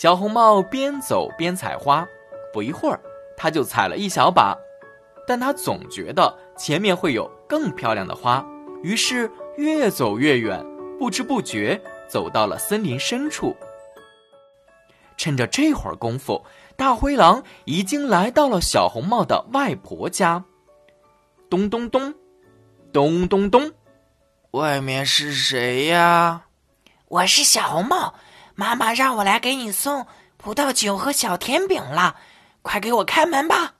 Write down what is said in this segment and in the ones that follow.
小红帽边走边采花，不一会儿，他就采了一小把，但他总觉得前面会有更漂亮的花，于是越走越远，不知不觉走到了森林深处。趁着这会儿功夫，大灰狼已经来到了小红帽的外婆家。咚咚咚，咚咚咚，外面是谁呀？我是小红帽，妈妈让我来给你送葡萄酒和小甜饼了，快给我开门吧！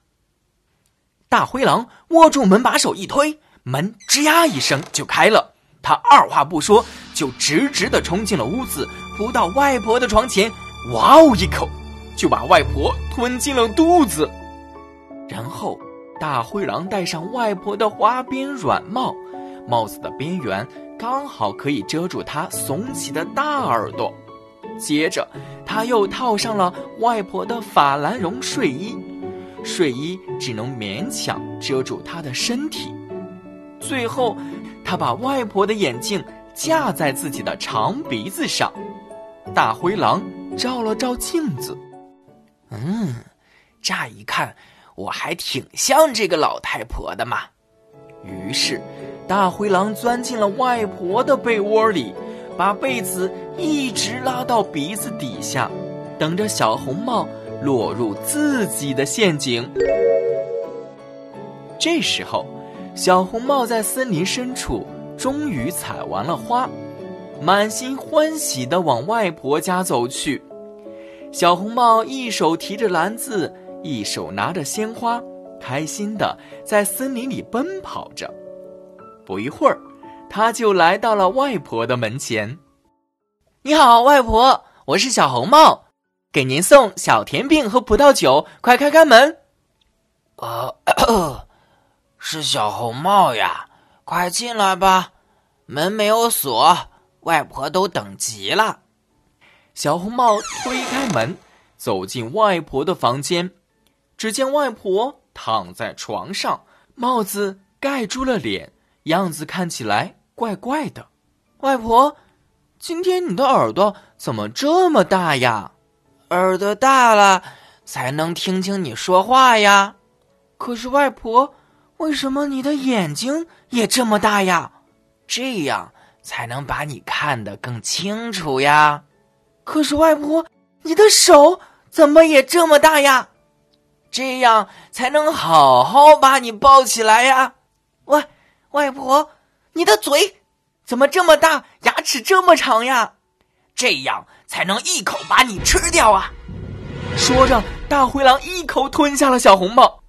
大灰狼握住门把手一推，门吱呀一声就开了。他二话不说，就直直的冲进了屋子，扑到外婆的床前。哇哦！一口就把外婆吞进了肚子，然后大灰狼戴上外婆的花边软帽，帽子的边缘刚好可以遮住它耸起的大耳朵。接着，他又套上了外婆的法兰绒睡衣，睡衣只能勉强遮住她的身体。最后，他把外婆的眼镜架在自己的长鼻子上。大灰狼。照了照镜子，嗯，乍一看我还挺像这个老太婆的嘛。于是，大灰狼钻进了外婆的被窝里，把被子一直拉到鼻子底下，等着小红帽落入自己的陷阱。这时候，小红帽在森林深处终于采完了花。满心欢喜地往外婆家走去，小红帽一手提着篮子，一手拿着鲜花，开心地在森林里奔跑着。不一会儿，他就来到了外婆的门前。“你好，外婆，我是小红帽，给您送小甜饼和葡萄酒，快开开门。”“呃，是小红帽呀，快进来吧，门没有锁。”外婆都等急了，小红帽推开门，走进外婆的房间。只见外婆躺在床上，帽子盖住了脸，样子看起来怪怪的。外婆，今天你的耳朵怎么这么大呀？耳朵大了才能听清你说话呀。可是外婆，为什么你的眼睛也这么大呀？这样。才能把你看得更清楚呀！可是外婆，你的手怎么也这么大呀？这样才能好好把你抱起来呀！外外婆，你的嘴怎么这么大，牙齿这么长呀？这样才能一口把你吃掉啊！说着，大灰狼一口吞下了小红帽。